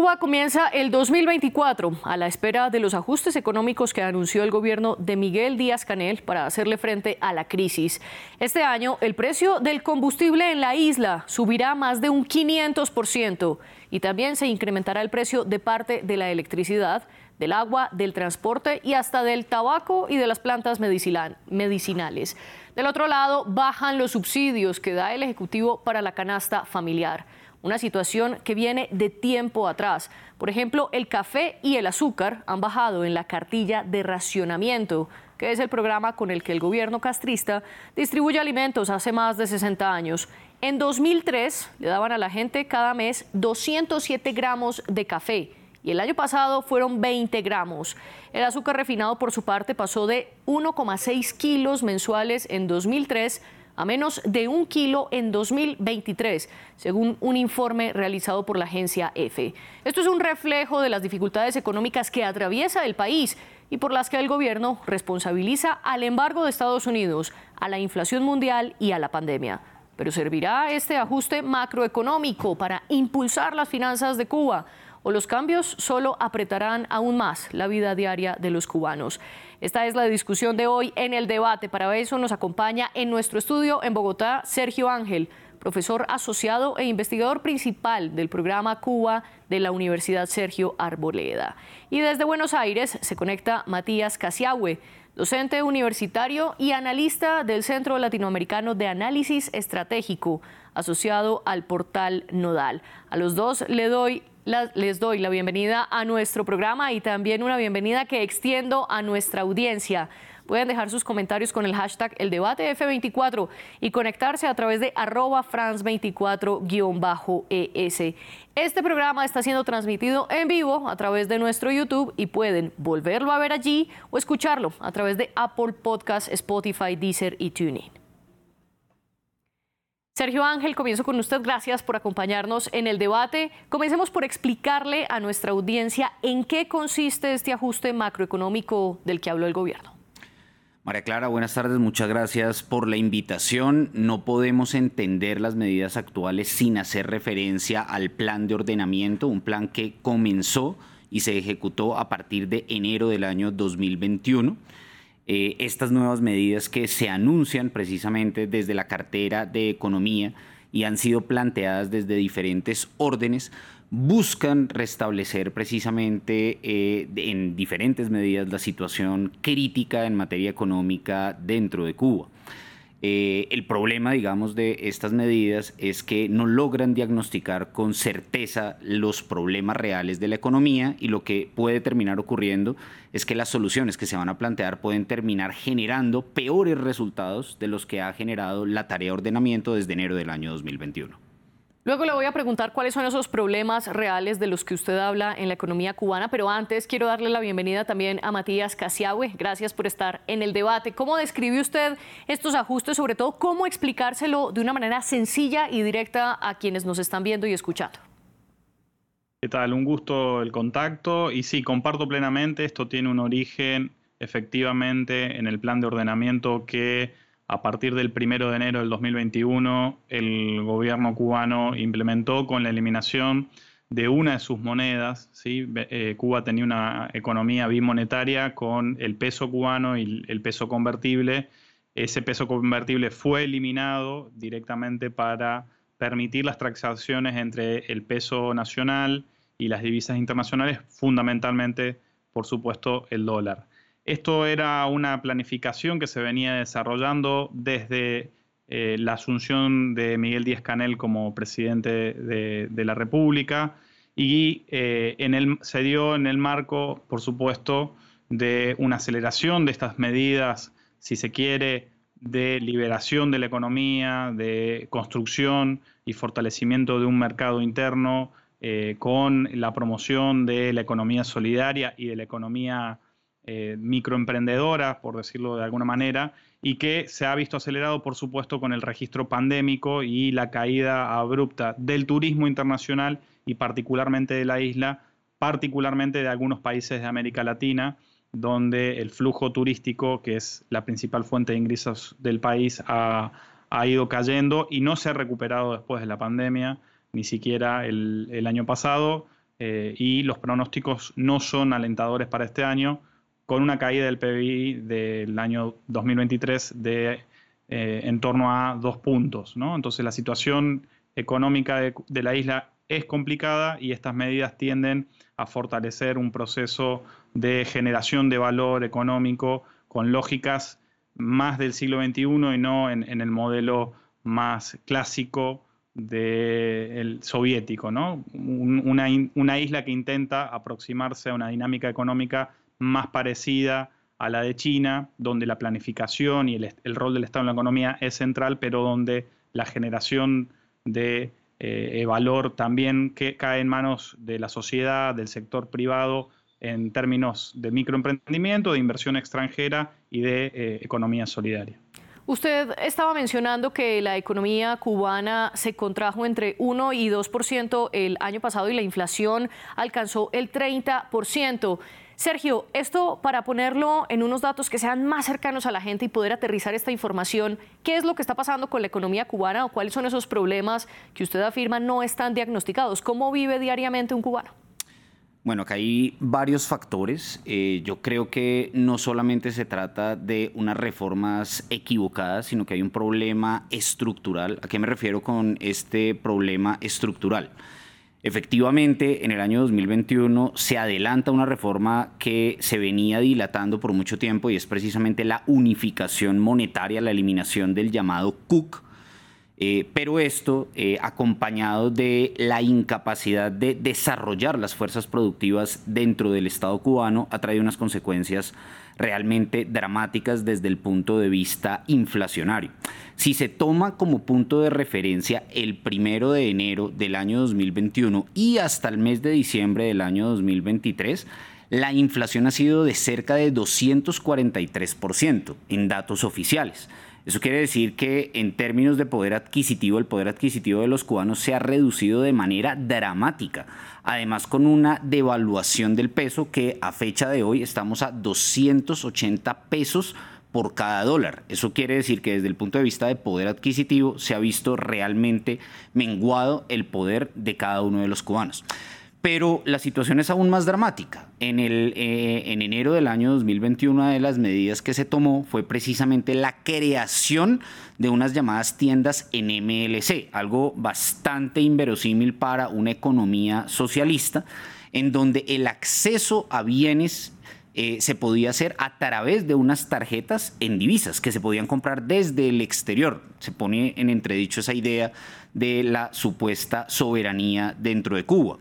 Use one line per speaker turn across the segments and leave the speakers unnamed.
Cuba comienza el 2024 a la espera de los ajustes económicos que anunció el gobierno de Miguel Díaz Canel para hacerle frente a la crisis. Este año el precio del combustible en la isla subirá más de un 500% y también se incrementará el precio de parte de la electricidad, del agua, del transporte y hasta del tabaco y de las plantas medicinales. Del otro lado, bajan los subsidios que da el Ejecutivo para la canasta familiar una situación que viene de tiempo atrás. Por ejemplo, el café y el azúcar han bajado en la cartilla de racionamiento, que es el programa con el que el gobierno castrista distribuye alimentos hace más de 60 años. En 2003 le daban a la gente cada mes 207 gramos de café y el año pasado fueron 20 gramos. El azúcar refinado, por su parte, pasó de 1,6 kilos mensuales en 2003 a menos de un kilo en 2023, según un informe realizado por la agencia EFE. Esto es un reflejo de las dificultades económicas que atraviesa el país y por las que el gobierno responsabiliza al embargo de Estados Unidos, a la inflación mundial y a la pandemia. Pero ¿servirá este ajuste macroeconómico para impulsar las finanzas de Cuba? ¿O los cambios solo apretarán aún más la vida diaria de los cubanos? Esta es la discusión de hoy en el debate. Para eso nos acompaña en nuestro estudio en Bogotá Sergio Ángel, profesor asociado e investigador principal del programa Cuba de la Universidad Sergio Arboleda. Y desde Buenos Aires se conecta Matías Casiagüe, docente universitario y analista del Centro Latinoamericano de Análisis Estratégico, asociado al portal Nodal. A los dos les doy la bienvenida a nuestro programa y también una bienvenida que extiendo a nuestra audiencia. Pueden dejar sus comentarios con el hashtag el debate F24 y conectarse a través de arroba france24-es. Este programa está siendo transmitido en vivo a través de nuestro YouTube y pueden volverlo a ver allí o escucharlo a través de Apple Podcasts, Spotify, Deezer y TuneIn. Sergio Ángel, comienzo con usted. Gracias por acompañarnos en el debate. Comencemos por explicarle a nuestra audiencia en qué consiste este ajuste macroeconómico del que habló el gobierno.
María Clara, buenas tardes, muchas gracias por la invitación. No podemos entender las medidas actuales sin hacer referencia al plan de ordenamiento, un plan que comenzó y se ejecutó a partir de enero del año 2021. Eh, estas nuevas medidas que se anuncian precisamente desde la cartera de economía y han sido planteadas desde diferentes órdenes, buscan restablecer precisamente eh, en diferentes medidas la situación crítica en materia económica dentro de Cuba. Eh, el problema, digamos, de estas medidas es que no logran diagnosticar con certeza los problemas reales de la economía y lo que puede terminar ocurriendo es que las soluciones que se van a plantear pueden terminar generando peores resultados de los que ha generado la tarea de ordenamiento desde enero del año 2021.
Luego le voy a preguntar cuáles son esos problemas reales de los que usted habla en la economía cubana, pero antes quiero darle la bienvenida también a Matías Casiagüe. Gracias por estar en el debate. ¿Cómo describe usted estos ajustes? Sobre todo, ¿cómo explicárselo de una manera sencilla y directa a quienes nos están viendo y escuchando?
¿Qué tal? Un gusto el contacto. Y sí, comparto plenamente, esto tiene un origen efectivamente en el plan de ordenamiento que a partir del 1 de enero del 2021, el gobierno cubano implementó con la eliminación de una de sus monedas. ¿sí? Eh, Cuba tenía una economía bimonetaria con el peso cubano y el peso convertible. Ese peso convertible fue eliminado directamente para permitir las transacciones entre el peso nacional y las divisas internacionales, fundamentalmente, por supuesto, el dólar. Esto era una planificación que se venía desarrollando desde eh, la asunción de Miguel Díaz Canel como presidente de, la República y eh, se dio en el marco, por supuesto, de una aceleración de estas medidas, si se quiere, de liberación de la economía, de construcción y fortalecimiento de un mercado interno, eh, con la promoción de la economía solidaria y de la economía eh, microemprendedora, por decirlo de alguna manera, y que se ha visto acelerado, por supuesto, con el registro pandémico y la caída abrupta del turismo internacional y particularmente de la isla, particularmente de algunos países de América Latina, donde el flujo turístico, que es la principal fuente de ingresos del país, ha, ido cayendo y no se ha recuperado después de la pandemia, ni siquiera el, el año pasado. y los pronósticos no son alentadores para este año, con una caída del PBI del año 2023 de en torno a dos puntos. Entonces la situación económica de, la isla es complicada y estas medidas tienden a fortalecer un proceso de generación de valor económico con lógicas más del siglo XXI y no en, el modelo más clásico del soviético, una, isla que intenta aproximarse a una dinámica económica más parecida a la de China, donde la planificación y el, rol del Estado en la economía es central, pero donde la generación de eh, valor también cae en manos de la sociedad, del sector privado, en términos de microemprendimiento, de inversión extranjera y de eh, economía solidaria.
Usted estaba mencionando que la economía cubana se contrajo entre 1 y 2% el año pasado y la inflación alcanzó el 30%. Sergio, esto para ponerlo en unos datos que sean más cercanos a la gente y poder aterrizar esta información, ¿qué es lo que está pasando con la economía cubana o cuáles son esos problemas que usted afirma no están diagnosticados? ¿Cómo vive diariamente un cubano?
Bueno, acá hay varios factores. Eh, yo creo que no solamente se trata de unas reformas equivocadas, sino que hay un problema estructural. ¿A qué me refiero con este problema estructural? Efectivamente, en el año 2021 se adelanta una reforma que se venía dilatando por mucho tiempo y es precisamente la unificación monetaria, la eliminación del llamado CUC. Eh, pero esto, eh, acompañado de la incapacidad de desarrollar las fuerzas productivas dentro del Estado cubano, ha traído unas consecuencias realmente dramáticas desde el punto de vista inflacionario. Si se toma como punto de referencia el primero de enero del año 2021 y hasta el mes de diciembre del año 2023, la inflación ha sido de cerca de 243% en datos oficiales. Eso quiere decir que en términos de poder adquisitivo, el poder adquisitivo de los cubanos se ha reducido de manera dramática. Además, con una devaluación del peso que a fecha de hoy estamos a 280 pesos por cada dólar. Eso quiere decir que desde el punto de vista de poder adquisitivo se ha visto realmente menguado el poder de cada uno de los cubanos. Pero la situación es aún más dramática. En, el, eh, en enero del año 2021, una de las medidas que se tomó fue precisamente la creación de unas llamadas tiendas en MLC, algo bastante inverosímil para una economía socialista, en donde el acceso a bienes eh, se podía hacer a través de unas tarjetas en divisas que se podían comprar desde el exterior. Se pone en entredicho esa idea de la supuesta soberanía dentro de Cuba.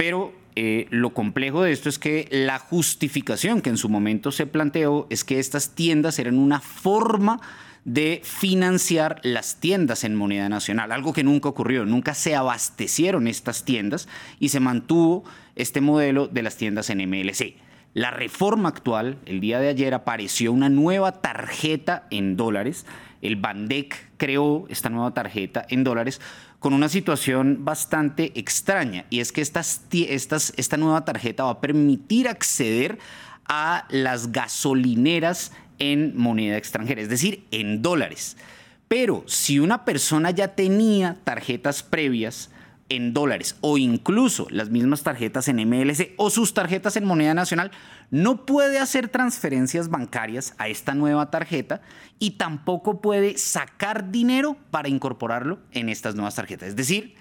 Pero eh, lo complejo de esto es que la justificación que en su momento se planteó es que estas tiendas eran una forma de financiar las tiendas en moneda nacional, algo que nunca ocurrió, nunca se abastecieron estas tiendas y se mantuvo este modelo de las tiendas en MLC. La reforma actual, el día de ayer apareció una nueva tarjeta en dólares, el Bandec creó esta nueva tarjeta en dólares con una situación bastante extraña y es que esta nueva tarjeta va a permitir acceder a las gasolineras en moneda extranjera, es decir, en dólares. Pero si una persona ya tenía tarjetas previas, en dólares o incluso las mismas tarjetas en MLC o sus tarjetas en moneda nacional, no puede hacer transferencias bancarias a esta nueva tarjeta y tampoco puede sacar dinero para incorporarlo en estas nuevas tarjetas. Es decir,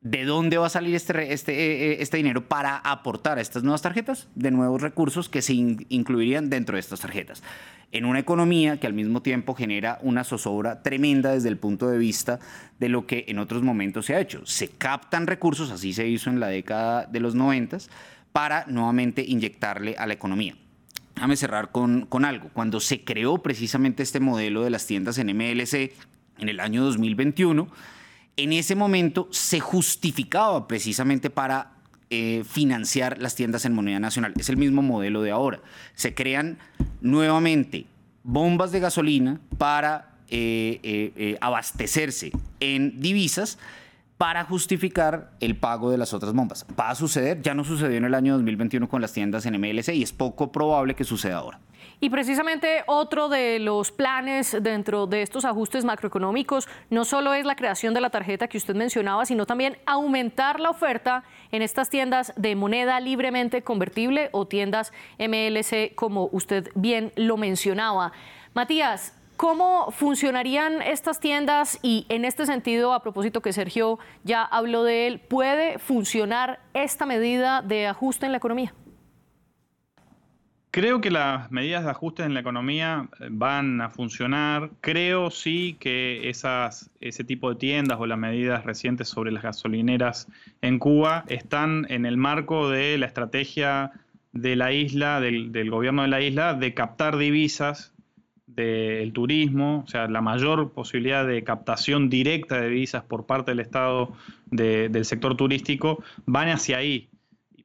¿de dónde va a salir este, este, eh, eh, este dinero para aportar a estas nuevas tarjetas? De nuevos recursos que se incluirían dentro de estas tarjetas en una economía que al mismo tiempo genera una zozobra tremenda desde el punto de vista de lo que en otros momentos se ha hecho. Se captan recursos, así se hizo en la década de los noventas, para nuevamente inyectarle a la economía. Déjame cerrar con, con algo. Cuando se creó precisamente este modelo de las tiendas en MLC en el año 2021, en ese momento se justificaba precisamente para eh, financiar las tiendas en moneda nacional. Es el mismo modelo de ahora. Se crean nuevamente bombas de gasolina para eh, eh, abastecerse en divisas para justificar el pago de las otras bombas. Va a suceder, ya no sucedió en el año 2021 con las tiendas en MLC y es poco probable que suceda ahora.
Y precisamente otro de los planes dentro de estos ajustes macroeconómicos no solo es la creación de la tarjeta que usted mencionaba, sino también aumentar la oferta en estas tiendas de moneda libremente convertible o tiendas MLC, como usted bien lo mencionaba. Matías, ¿Cómo funcionarían estas tiendas? Y en este sentido, a propósito que Sergio ya habló de él, ¿puede funcionar esta medida de ajuste en la economía?
Creo que las medidas de ajuste en la economía eh, van a funcionar. Creo sí que ese tipo de tiendas o las medidas recientes sobre las gasolineras en Cuba están en el marco de la estrategia de la isla, del, gobierno de la isla, de captar divisas del turismo, o sea, la mayor posibilidad de captación directa de divisas por parte del Estado del sector turístico, van hacia ahí.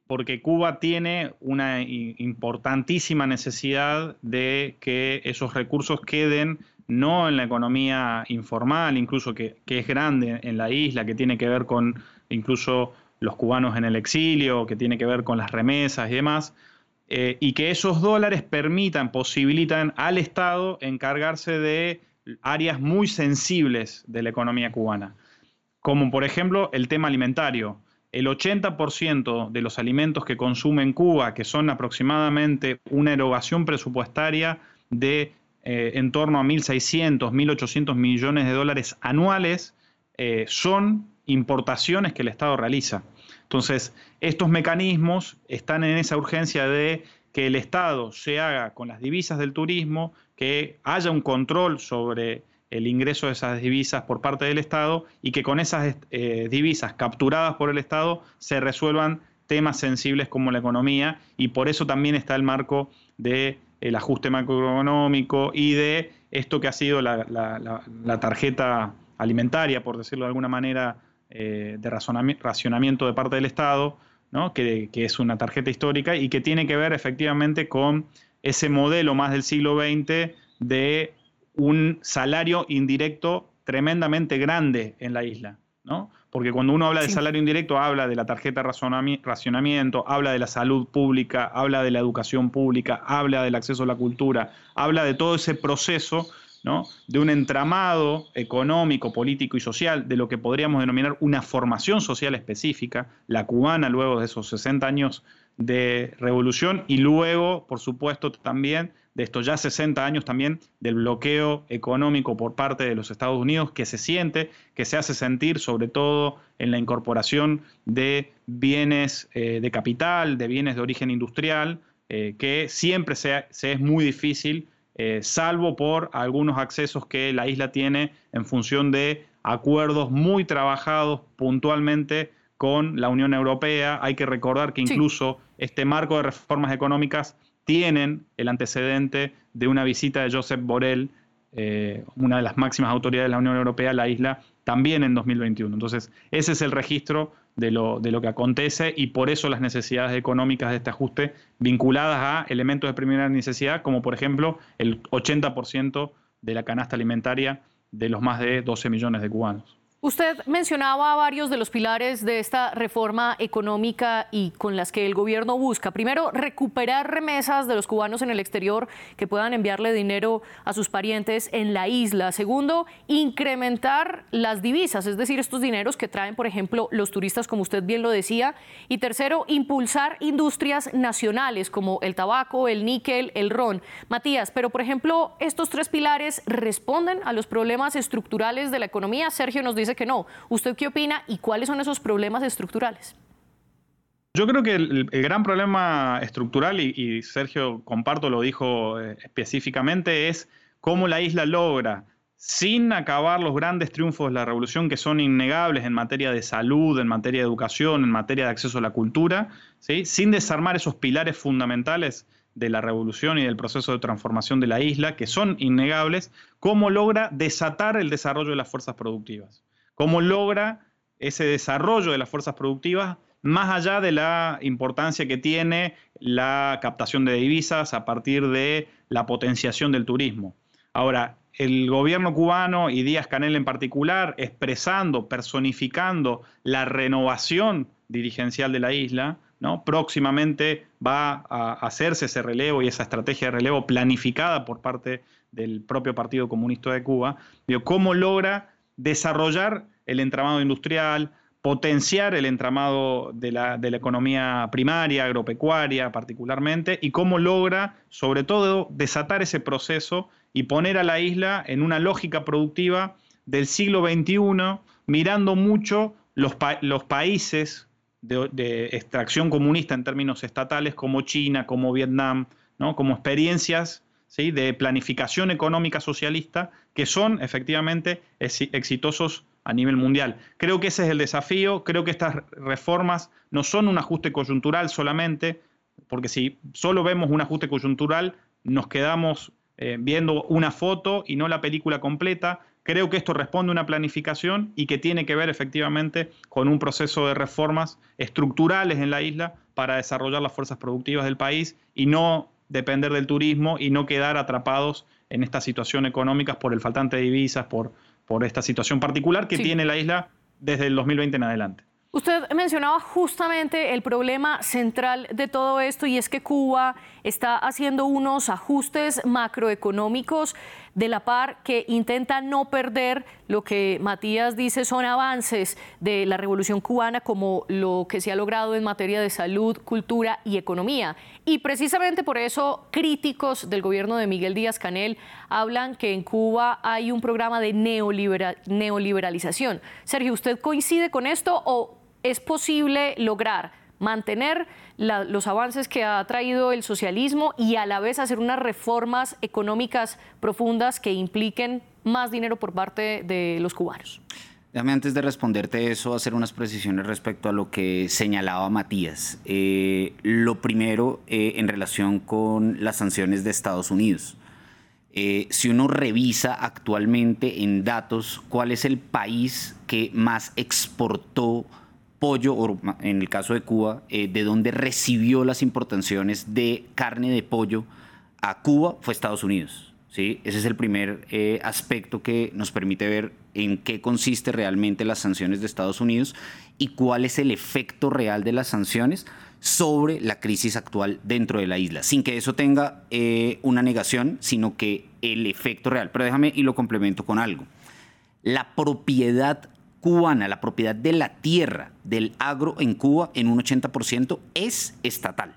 Porque Cuba tiene una importantísima necesidad de que esos recursos queden no en la economía informal, incluso que, es grande en la isla, que tiene que ver con incluso los cubanos en el exilio, que tiene que ver con las remesas y demás, eh, y que esos dólares permitan, posibilitan al Estado encargarse de áreas muy sensibles de la economía cubana, como por ejemplo el tema alimentario el 80% de los alimentos que consume Cuba, que son aproximadamente una erogación presupuestaria de eh, en torno a 1.600, 1.800 millones de dólares anuales, eh, son importaciones que el Estado realiza. Entonces, estos mecanismos están en esa urgencia de que el Estado se haga con las divisas del turismo, que haya un control sobre el ingreso de esas divisas por parte del Estado y que con esas eh, divisas capturadas por el Estado se resuelvan temas sensibles como la economía y por eso también está el marco del el ajuste macroeconómico y de esto que ha sido la, tarjeta alimentaria, por decirlo de alguna manera, eh, de racionamiento de parte del Estado, que, que es una tarjeta histórica y que tiene que ver efectivamente con ese modelo más del siglo XX de un salario indirecto tremendamente grande en la isla, ¿no? Porque cuando uno habla de salario indirecto, habla de la tarjeta de racionamiento, habla de la salud pública, habla de la educación pública, habla del acceso a la cultura, habla de todo ese proceso de un entramado económico, político y social, de lo que podríamos denominar una formación social específica, la cubana luego de esos 60 años de revolución y luego, por supuesto, también de estos ya 60 años también del bloqueo económico por parte de los Estados Unidos que se siente, que se hace sentir sobre todo en la incorporación de bienes eh, de capital, de bienes de origen industrial, eh, que siempre se, es muy difícil, eh, salvo por algunos accesos que la isla tiene en función de acuerdos muy trabajados puntualmente con la Unión Europea. Hay que recordar que incluso este marco de reformas económicas tienen el antecedente de una visita de Josep Borrell, eh, una de las máximas autoridades de la Unión Europea, a la isla, también en 2021. Entonces, ese es el registro de lo, de lo que acontece y por eso las necesidades económicas de este ajuste vinculadas a elementos de primera necesidad, como por ejemplo el 80% de la canasta alimentaria de los más de 12 millones de cubanos.
Usted mencionaba varios de los pilares de esta reforma económica y con las que el gobierno busca. Primero, recuperar remesas de los cubanos en el exterior que puedan enviarle dinero a sus parientes en la isla. Segundo, incrementar las divisas, es decir, estos dineros que traen, por ejemplo, los turistas, como usted bien lo decía. Y tercero, impulsar industrias nacionales como el tabaco, el níquel, el ron. Matías, pero por ejemplo, estos tres pilares responden a los problemas estructurales de la economía. Sergio nos dice que no. ¿Usted qué opina y cuáles son esos problemas estructurales?
Yo creo que el, gran problema estructural, y, Sergio comparto lo dijo eh, específicamente, es cómo la isla logra, sin acabar los grandes triunfos de la revolución que son innegables en materia de salud, en materia de educación, en materia de acceso a la cultura, ¿sí? sin desarmar esos pilares fundamentales de la revolución y del proceso de transformación de la isla, que son innegables, cómo logra desatar el desarrollo de las fuerzas productivas cómo logra ese desarrollo de las fuerzas productivas más allá de la importancia que tiene la captación de divisas a partir de la potenciación del turismo. Ahora, el gobierno cubano y Díaz Canel en particular, expresando, personificando la renovación dirigencial de la isla, próximamente va a hacerse ese relevo y esa estrategia de relevo planificada por parte del propio Partido Comunista de Cuba, cómo logra desarrollar el entramado industrial, potenciar el entramado de la, de economía primaria, agropecuaria particularmente, y cómo logra, sobre todo, desatar ese proceso y poner a la isla en una lógica productiva del siglo XXI, mirando mucho los, países de, extracción comunista en términos estatales como China, como Vietnam, ¿no? como experiencias de planificación económica socialista que son efectivamente exitosos a nivel mundial. Creo que ese es el desafío, creo que estas reformas no son un ajuste coyuntural solamente, porque si solo vemos un ajuste coyuntural, nos quedamos eh, viendo una foto y no la película completa. Creo que esto responde a una planificación y que tiene que ver efectivamente con un proceso de reformas estructurales en la isla para desarrollar las fuerzas productivas del país y no depender del turismo y no quedar atrapados en esta situación económica por el faltante de divisas, por, por esta situación particular que tiene la isla desde el 2020 en adelante.
Usted mencionaba justamente el problema central de todo esto y es que Cuba está haciendo unos ajustes macroeconómicos de la par que intenta no perder lo que Matías dice son avances de la revolución cubana como lo que se ha logrado en materia de salud, cultura y economía. Y precisamente por eso críticos del gobierno de Miguel Díaz Canel hablan que en Cuba hay un programa de neoliberalización. Sergio, ¿usted coincide con esto o es posible lograr mantener los avances que ha traído el socialismo y a la vez hacer unas reformas económicas profundas que impliquen más dinero por parte de los cubanos.
Déjame antes de responderte eso, hacer unas precisiones respecto a lo que señalaba Matías. Eh, lo primero, eh, en relación con las sanciones de Estados Unidos. Eh, si uno revisa actualmente en datos cuál es el país que más exportó pollo, o en el caso de Cuba, eh, de donde recibió las importaciones de carne de pollo a Cuba fue Estados Unidos. ¿sí? Ese es el primer eh, aspecto que nos permite ver en qué consiste realmente las sanciones de Estados Unidos y cuál es el efecto real de las sanciones sobre la crisis actual dentro de la isla, sin que eso tenga eh, una negación, sino que el efecto real. Pero déjame y lo complemento con algo. La propiedad cubana, la propiedad de la tierra del agro en Cuba en un 80% es estatal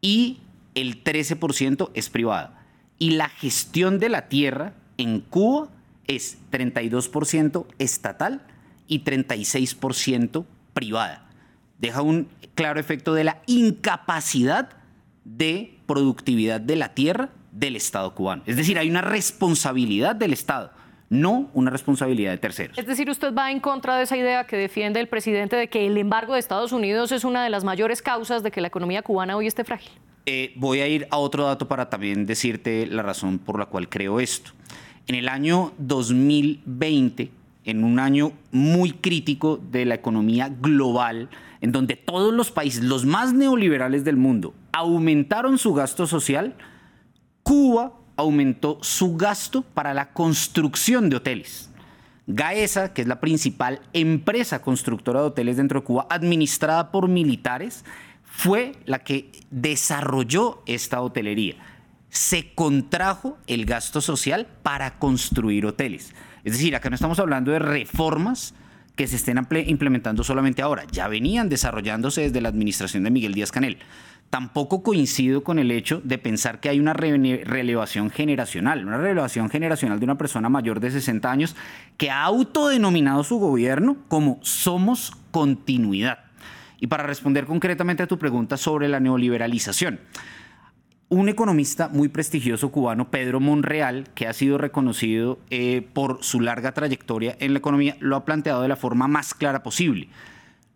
y el 13% es privada. Y la gestión de la tierra en Cuba es 32% estatal y 36% privada. Deja un claro efecto de la incapacidad de productividad de la tierra del Estado cubano. Es decir, hay una responsabilidad del Estado no una responsabilidad de terceros.
Es decir, usted va en contra de esa idea que defiende el presidente de que el embargo de Estados Unidos es una de las mayores causas de que la economía cubana hoy esté frágil.
Eh, voy a ir a otro dato para también decirte la razón por la cual creo esto. En el año 2020, en un año muy crítico de la economía global, en donde todos los países, los más neoliberales del mundo, aumentaron su gasto social, Cuba aumentó su gasto para la construcción de hoteles. Gaesa, que es la principal empresa constructora de hoteles dentro de Cuba, administrada por militares, fue la que desarrolló esta hotelería. Se contrajo el gasto social para construir hoteles. Es decir, acá no estamos hablando de reformas que se estén implementando solamente ahora, ya venían desarrollándose desde la administración de Miguel Díaz Canel. Tampoco coincido con el hecho de pensar que hay una relevación generacional, una relevación generacional de una persona mayor de 60 años que ha autodenominado su gobierno como somos continuidad. Y para responder concretamente a tu pregunta sobre la neoliberalización, un economista muy prestigioso cubano, Pedro Monreal, que ha sido reconocido eh, por su larga trayectoria en la economía, lo ha planteado de la forma más clara posible.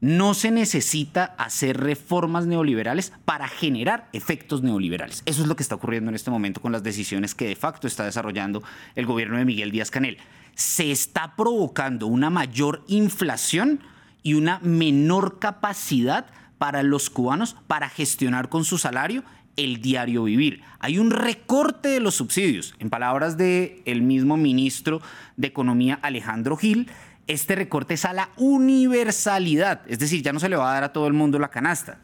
No se necesita hacer reformas neoliberales para generar efectos neoliberales. Eso es lo que está ocurriendo en este momento con las decisiones que de facto está desarrollando el gobierno de Miguel Díaz Canel. Se está provocando una mayor inflación y una menor capacidad para los cubanos para gestionar con su salario el diario vivir. Hay un recorte de los subsidios. En palabras del el mismo ministro de Economía Alejandro Gil, este recorte es a la universalidad, es decir, ya no se le va a dar a todo el mundo la canasta.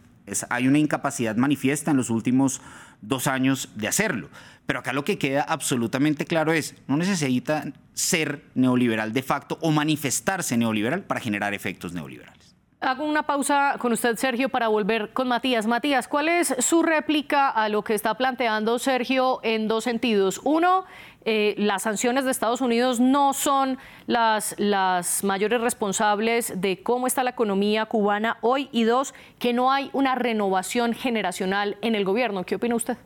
hay una incapacidad manifiesta en los últimos dos años de hacerlo. Pero acá lo que queda absolutamente claro es, no necesita ser neoliberal de facto o manifestarse neoliberal para generar efectos neoliberales.
Hago una pausa con usted, Sergio, para volver con Matías. Matías, ¿cuál es su réplica a lo que está planteando Sergio en dos sentidos? Uno, eh, las sanciones de Estados Unidos no son las, mayores responsables de cómo está la economía cubana hoy. Y dos, que no hay una renovación generacional en el gobierno. ¿Qué opina usted?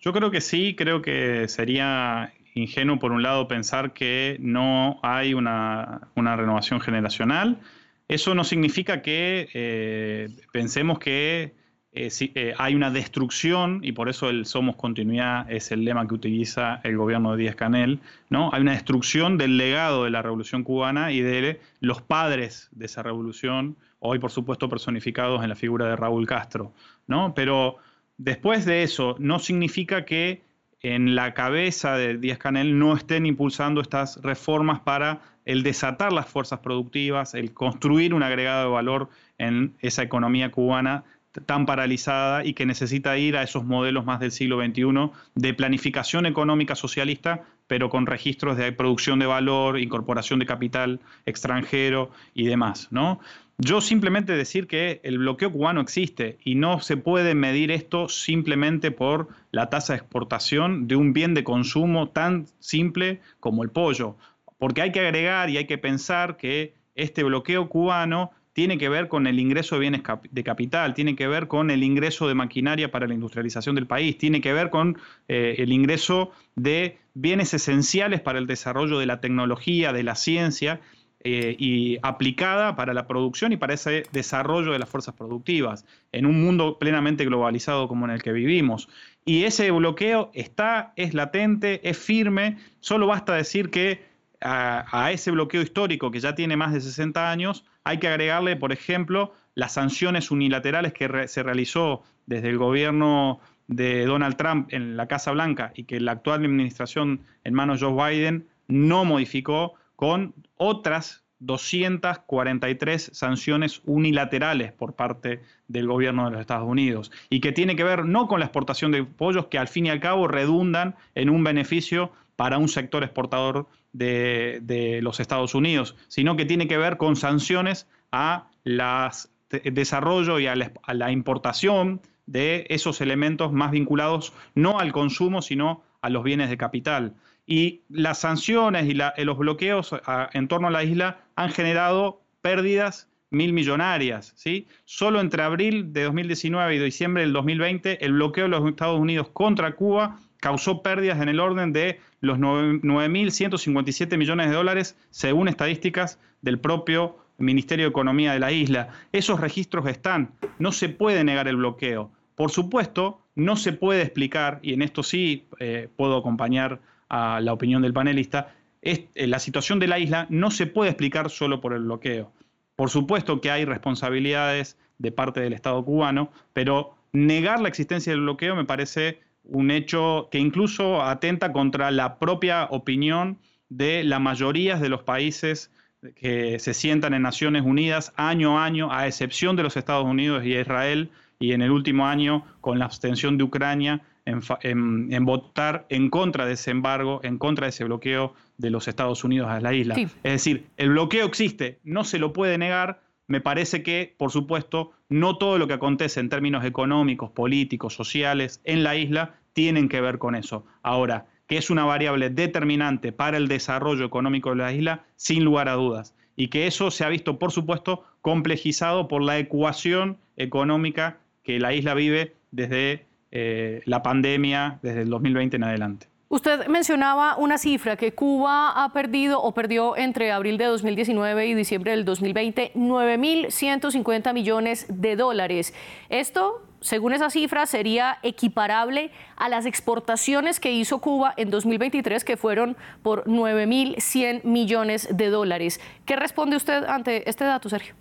Yo creo que sí, creo que sería ingenuo por un lado pensar que no hay una, renovación generacional. Eso no significa que eh, pensemos que eh, eh, hay una destrucción, y por eso el Somos Continuidad es el lema que utiliza el gobierno de Díaz Canel, ¿no? Hay una destrucción del legado de la revolución cubana y de los padres de esa revolución, hoy por supuesto personificados en la figura de Raúl Castro, ¿no? Pero Después de eso, no significa que en la cabeza de Díaz Canel no estén impulsando estas reformas para el desatar las fuerzas productivas, el construir un agregado de valor en esa economía cubana tan paralizada y que necesita ir a esos modelos más del siglo XXI de planificación económica socialista, pero con registros de producción de valor, incorporación de capital extranjero y demás, ¿no? Yo simplemente decir que el bloqueo cubano existe y no se puede medir esto simplemente por la tasa de exportación de un bien de consumo tan simple como el pollo, porque hay que agregar y hay que pensar que este bloqueo cubano tiene que ver con el ingreso de bienes de capital, tiene que ver con el ingreso de maquinaria para la industrialización del país, tiene que ver con eh, el ingreso de bienes esenciales para el desarrollo de la tecnología, de la ciencia, eh, y aplicada para la producción y para ese desarrollo de las fuerzas productivas en un mundo plenamente globalizado como en el que vivimos. Y ese bloqueo está, es latente, es firme, solo basta decir que a, ese bloqueo histórico que ya tiene más de 60 años hay que agregarle, por ejemplo, las sanciones unilaterales que se realizó desde el gobierno de Donald Trump en la Casa Blanca y que la actual administración en manos de Joe Biden no modificó con otras 243 sanciones unilaterales por parte del gobierno de los Estados Unidos y que tiene que ver no con la exportación de pollos que al fin y al cabo redundan en un beneficio para un sector exportador de, los Estados Unidos, sino que tiene que ver con sanciones a las desarrollo y a la importación de esos elementos más vinculados no al consumo, sino a los bienes de capital. Y las sanciones y eh, los bloqueos en torno a la isla han generado pérdidas mil millonarias. ¿sí? Solo entre abril de 2019 y diciembre del 2020, el bloqueo de los Estados Unidos contra Cuba causó pérdidas en el orden de los 9.157 millones de dólares, según estadísticas del propio Ministerio de Economía de la isla. Esos registros están, no se puede negar el bloqueo. Por supuesto, no se puede explicar, y en esto sí eh, puedo acompañar a la opinión del panelista, eh, la situación de la isla no se puede explicar solo por el bloqueo. Por supuesto que hay responsabilidades de parte del Estado cubano, pero negar la existencia del bloqueo me parece un hecho que incluso atenta contra la propia opinión de la mayoría de los países que se sientan en Naciones Unidas año a año, a excepción de los Estados Unidos y Israel, y en el último año con la abstención de Ucrania en, votar en contra de ese embargo, en contra de ese bloqueo de los Estados Unidos a la isla. Es decir, el bloqueo existe, no se lo puede negar. Me parece que, por supuesto, no todo lo que acontece en términos económicos, políticos, sociales en la isla tienen que ver con eso. Ahora, que es una variable determinante para el desarrollo económico de la isla, sin lugar a dudas. Y que eso se ha visto, por supuesto, complejizado por la ecuación económica que la isla vive desde eh, la pandemia desde el 2020 en adelante.
Usted mencionaba una cifra que Cuba ha perdido o perdió entre abril de 2019 y diciembre del 2020 9.150 millones de dólares. Esto, según esa cifra, sería equiparable a las exportaciones que hizo Cuba en 2023, que fueron por 9.100 millones de dólares. ¿Qué responde usted ante este dato, Sergio?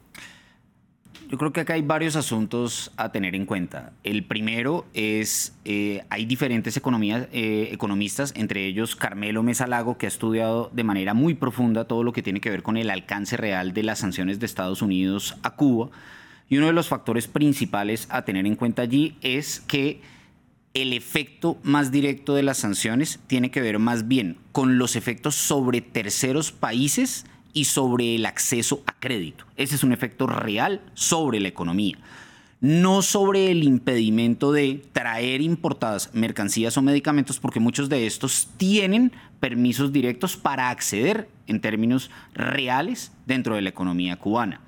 Yo creo que acá hay varios asuntos a tener en cuenta. El primero es, eh, hay diferentes economías, eh, economistas, entre ellos Carmelo Mesalago, que ha estudiado de manera muy profunda todo lo que tiene que ver con el alcance real de las sanciones de Estados Unidos a Cuba. Y uno de los factores principales a tener en cuenta allí es que el efecto más directo de las sanciones tiene que ver más bien con los efectos sobre terceros países y sobre el acceso a crédito. Ese es un efecto real sobre la economía, no sobre el impedimento de traer importadas mercancías o medicamentos, porque muchos de estos tienen permisos directos para acceder en términos reales dentro de la economía cubana.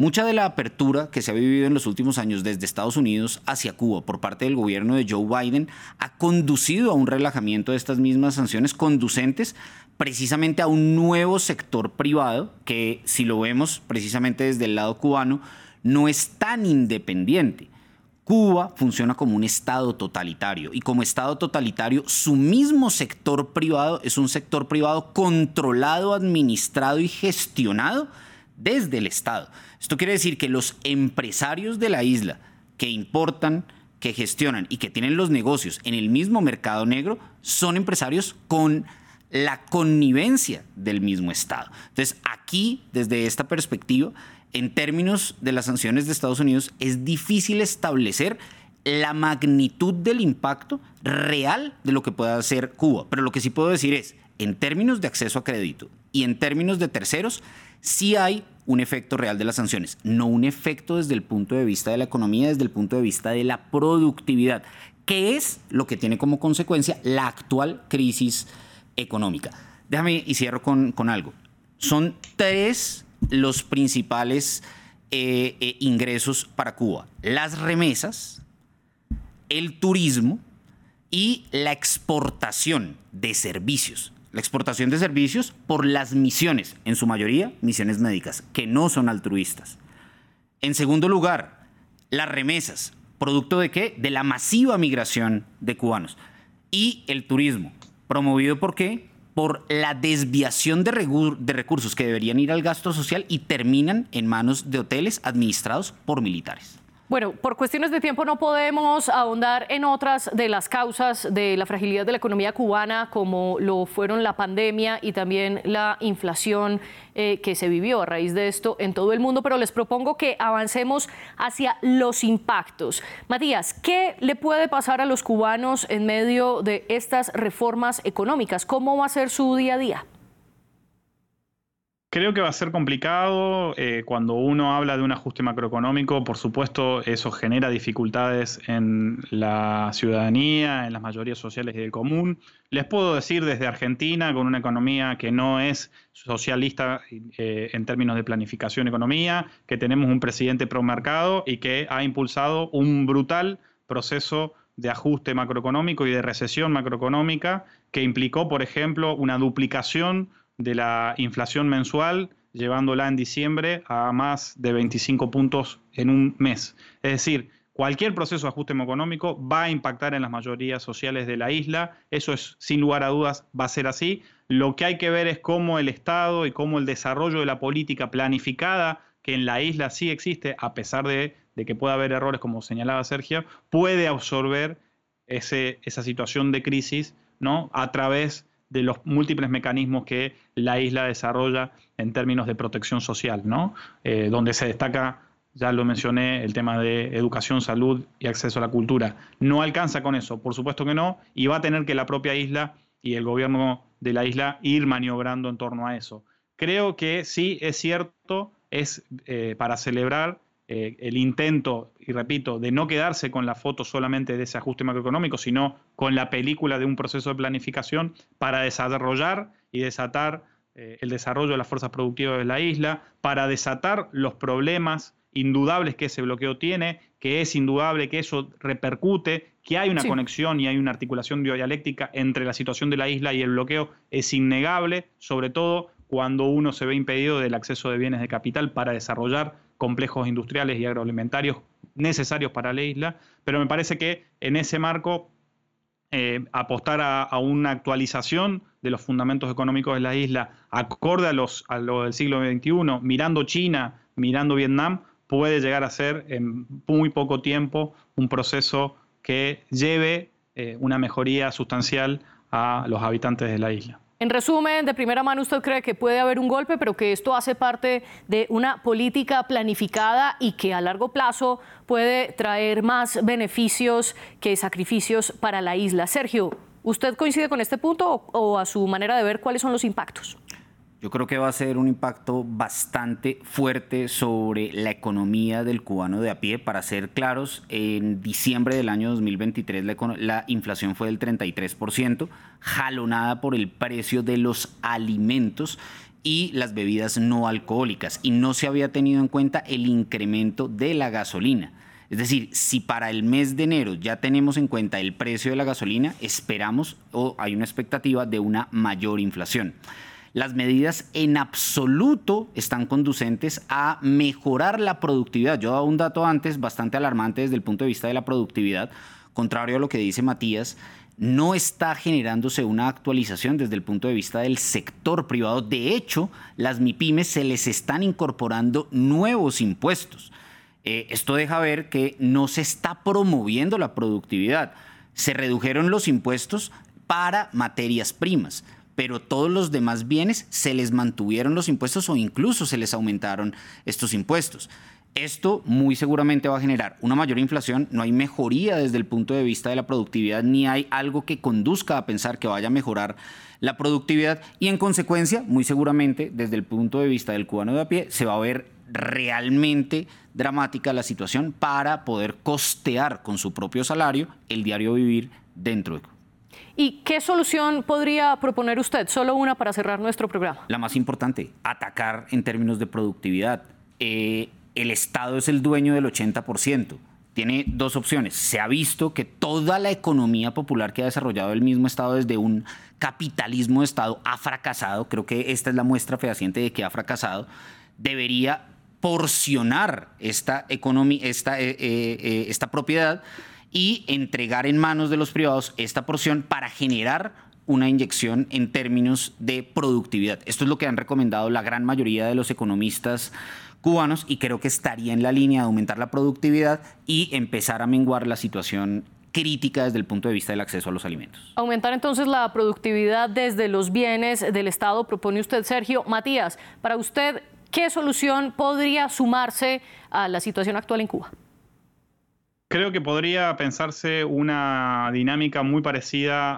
Mucha de la apertura que se ha vivido en los últimos años desde Estados Unidos hacia Cuba por parte del gobierno de Joe Biden ha conducido a un relajamiento de estas mismas sanciones conducentes precisamente a un nuevo sector privado que, si lo vemos precisamente desde el lado cubano, no es tan independiente. Cuba funciona como un Estado totalitario y como Estado totalitario su mismo sector privado es un sector privado controlado, administrado y gestionado desde el Estado. Esto quiere decir que los empresarios de la isla que importan, que gestionan y que tienen los negocios en el mismo mercado negro son empresarios con la connivencia del mismo Estado. Entonces, aquí, desde esta perspectiva, en términos de las sanciones de Estados Unidos, es difícil establecer la magnitud del impacto real de lo que pueda hacer Cuba. Pero lo que sí puedo decir es, en términos de acceso a crédito y en términos de terceros, sí hay un efecto real de las sanciones, no un efecto desde el punto de vista de la economía, desde el punto de vista de la productividad, que es lo que tiene como consecuencia la actual crisis económica. Déjame y cierro con, algo. Son tres los principales eh, eh, ingresos para Cuba. Las remesas, el turismo y la exportación de servicios. La exportación de servicios por las misiones, en su mayoría misiones médicas, que no son altruistas. En segundo lugar, las remesas, producto de qué? De la masiva migración de cubanos. Y el turismo, Promovido por qué? Por la desviación de, de recursos que deberían ir al gasto social y terminan en manos de hoteles administrados por militares.
Bueno, por cuestiones de tiempo no podemos ahondar en otras de las causas de la fragilidad de la economía cubana, como lo fueron la pandemia y también la inflación eh, que se vivió a raíz de esto en todo el mundo, pero les propongo que avancemos hacia los impactos. Matías, ¿qué le puede pasar a los cubanos en medio de estas reformas económicas? ¿Cómo va a ser su día a día?
Creo que va a ser complicado eh, cuando uno habla de un ajuste macroeconómico. Por supuesto, eso genera dificultades en la ciudadanía, en las mayorías sociales y del común. Les puedo decir desde Argentina, con una economía que no es socialista eh, en términos de planificación economía, que tenemos un presidente pro mercado y que ha impulsado un brutal proceso de ajuste macroeconómico y de recesión macroeconómica que implicó, por ejemplo, una duplicación de la inflación mensual, llevándola en diciembre a más de 25 puntos en un mes. Es decir, cualquier proceso de ajuste económico va a impactar en las mayorías sociales de la isla. Eso es, sin lugar a dudas, va a ser así. Lo que hay que ver es cómo el Estado y cómo el desarrollo de la política planificada, que en la isla sí existe, a pesar de, que pueda haber errores, como señalaba Sergio, puede absorber ese, esa situación de crisis ¿no? a través de los múltiples mecanismos que la isla desarrolla en términos de protección social, ¿no? Eh, donde se destaca, ya lo mencioné, el tema de educación, salud y acceso a la cultura. No alcanza con eso, por supuesto que no, y va a tener que la propia isla y el gobierno de la isla ir maniobrando en torno a eso. Creo que sí es cierto, es eh, para celebrar eh, el intento, y repito, de no quedarse con la foto solamente de ese ajuste macroeconómico, sino con la película de un proceso de planificación para desarrollar y desatar eh, el desarrollo de las fuerzas productivas de la isla, para desatar los problemas indudables que ese bloqueo tiene, que es indudable que eso repercute, que hay una conexión y hay una articulación biodialéctica entre la situación de la isla y el bloqueo, es innegable, sobre todo cuando uno se ve impedido del acceso de bienes de capital para desarrollar complejos industriales y agroalimentarios necesarios para la isla, pero me parece que en ese marco eh, apostar a, una actualización de los fundamentos económicos de la isla acorde a los a lo del siglo XXI, mirando China, mirando Vietnam, puede llegar a ser en muy poco tiempo un proceso que lleve eh, una mejoría sustancial a los habitantes de la isla.
En resumen, de primera mano, usted cree que puede haber un golpe, pero que esto hace parte de una política planificada y que a largo plazo puede traer más beneficios que sacrificios para la isla. Sergio, ¿usted coincide con este punto o, a su manera de ver cuáles son los impactos?
Yo creo que va a ser un impacto bastante fuerte sobre la economía del cubano de a pie. Para ser claros, en diciembre del año 2023 la, inflación fue del 33%, jalonada por el precio de los alimentos y las bebidas no alcohólicas. Y no se había tenido en cuenta el incremento de la gasolina. Es decir, si para el mes de enero ya tenemos en cuenta el precio de la gasolina, esperamos o hay una expectativa de una mayor inflación las medidas en absoluto están conducentes a mejorar la productividad. Yo dado un dato antes bastante alarmante desde el punto de vista de la productividad, contrario a lo que dice Matías, no está generándose una actualización desde el punto de vista del sector privado. De hecho, las MIPIMES se les están incorporando nuevos impuestos. Eh, esto deja ver que no se está promoviendo la productividad. Se redujeron los impuestos para materias primas pero todos los demás bienes se les mantuvieron los impuestos o incluso se les aumentaron estos impuestos. Esto muy seguramente va a generar una mayor inflación, no hay mejoría desde el punto de vista de la productividad, ni hay algo que conduzca a pensar que vaya a mejorar la productividad y en consecuencia, muy seguramente desde el punto de vista del cubano de a pie, se va a ver realmente dramática la situación para poder costear con su propio salario el diario vivir dentro de
¿Y qué solución podría proponer usted? Solo una para cerrar nuestro programa.
La más importante, atacar en términos de productividad. Eh, el Estado es el dueño del 80%. Tiene dos opciones. Se ha visto que toda la economía popular que ha desarrollado el mismo Estado desde un capitalismo de Estado ha fracasado. Creo que esta es la muestra fehaciente de que ha fracasado. Debería porcionar esta, economía, esta, eh, eh, esta propiedad y entregar en manos de los privados esta porción para generar una inyección en términos de productividad. Esto es lo que han recomendado la gran mayoría de los economistas cubanos y creo que estaría en la línea de aumentar la productividad y empezar a menguar la situación crítica desde el punto de vista del acceso a los alimentos.
Aumentar entonces la productividad desde los bienes del Estado, propone usted, Sergio. Matías, para usted, ¿qué solución podría sumarse a la situación actual en Cuba?
Creo que podría pensarse una dinámica muy parecida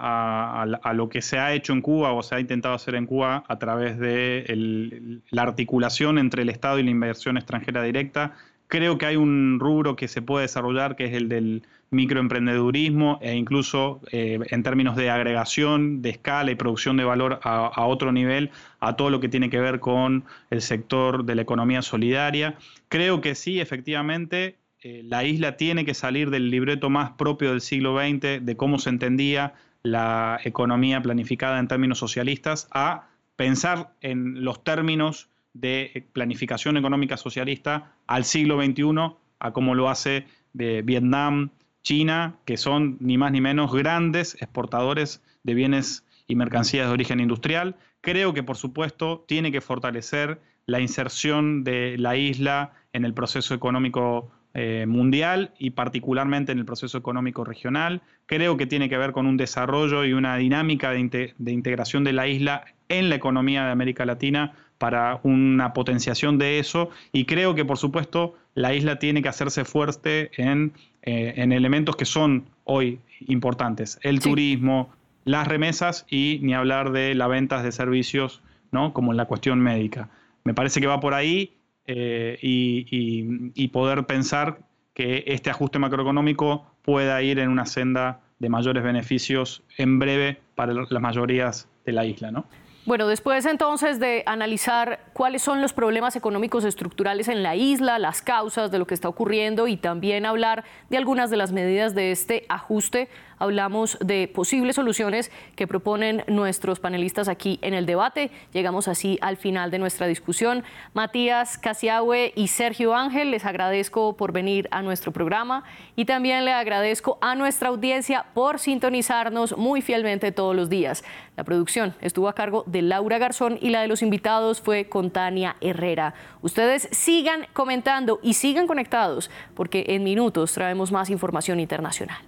a, lo que se ha hecho en Cuba o se ha intentado hacer en Cuba a través de la articulación entre el Estado y la inversión extranjera directa. Creo que hay un rubro que se puede desarrollar que es el del microemprendedurismo e incluso eh, en términos de agregación, de escala y producción de valor a, a otro nivel, a todo lo que tiene que ver con el sector de la economía solidaria. Creo que sí, efectivamente, eh, la isla tiene que salir del libreto más propio del siglo XX, de cómo se entendía la economía planificada en términos socialistas, a pensar en los términos de planificación económica socialista al siglo XXI, a cómo lo hace Vietnam, China, que son ni más ni menos grandes exportadores de bienes y mercancías de origen industrial. Creo que, por supuesto, tiene que fortalecer la inserción de la isla en el proceso económico eh, mundial y particularmente en el proceso económico regional. Creo que tiene que ver con un desarrollo y una dinámica de, integración de la isla en la economía de América Latina para una potenciación de eso y creo que por supuesto la isla tiene que hacerse fuerte en, eh, elementos que son hoy importantes, el turismo, las remesas y ni hablar de las ventas de servicios, ¿no? como la cuestión médica. Me parece que va por ahí eh, y, poder pensar que este ajuste macroeconómico pueda ir en una senda de mayores beneficios en breve para las mayorías de la isla. ¿no?
Bueno, después entonces de analizar cuáles son los problemas económicos estructurales en la isla, las causas de lo que está ocurriendo y también hablar de algunas de las medidas de este ajuste, hablamos de posibles soluciones que proponen nuestros panelistas aquí en el debate. Llegamos así al final de nuestra discusión. Matías Casiahue y Sergio Ángel, les agradezco por venir a nuestro programa y también le agradezco a nuestra audiencia por sintonizarnos muy fielmente todos los días. La producción estuvo a cargo de Laura Garzón y la de los invitados fue con Tania Herrera. Ustedes sigan comentando y sigan conectados porque en minutos traemos más información internacional.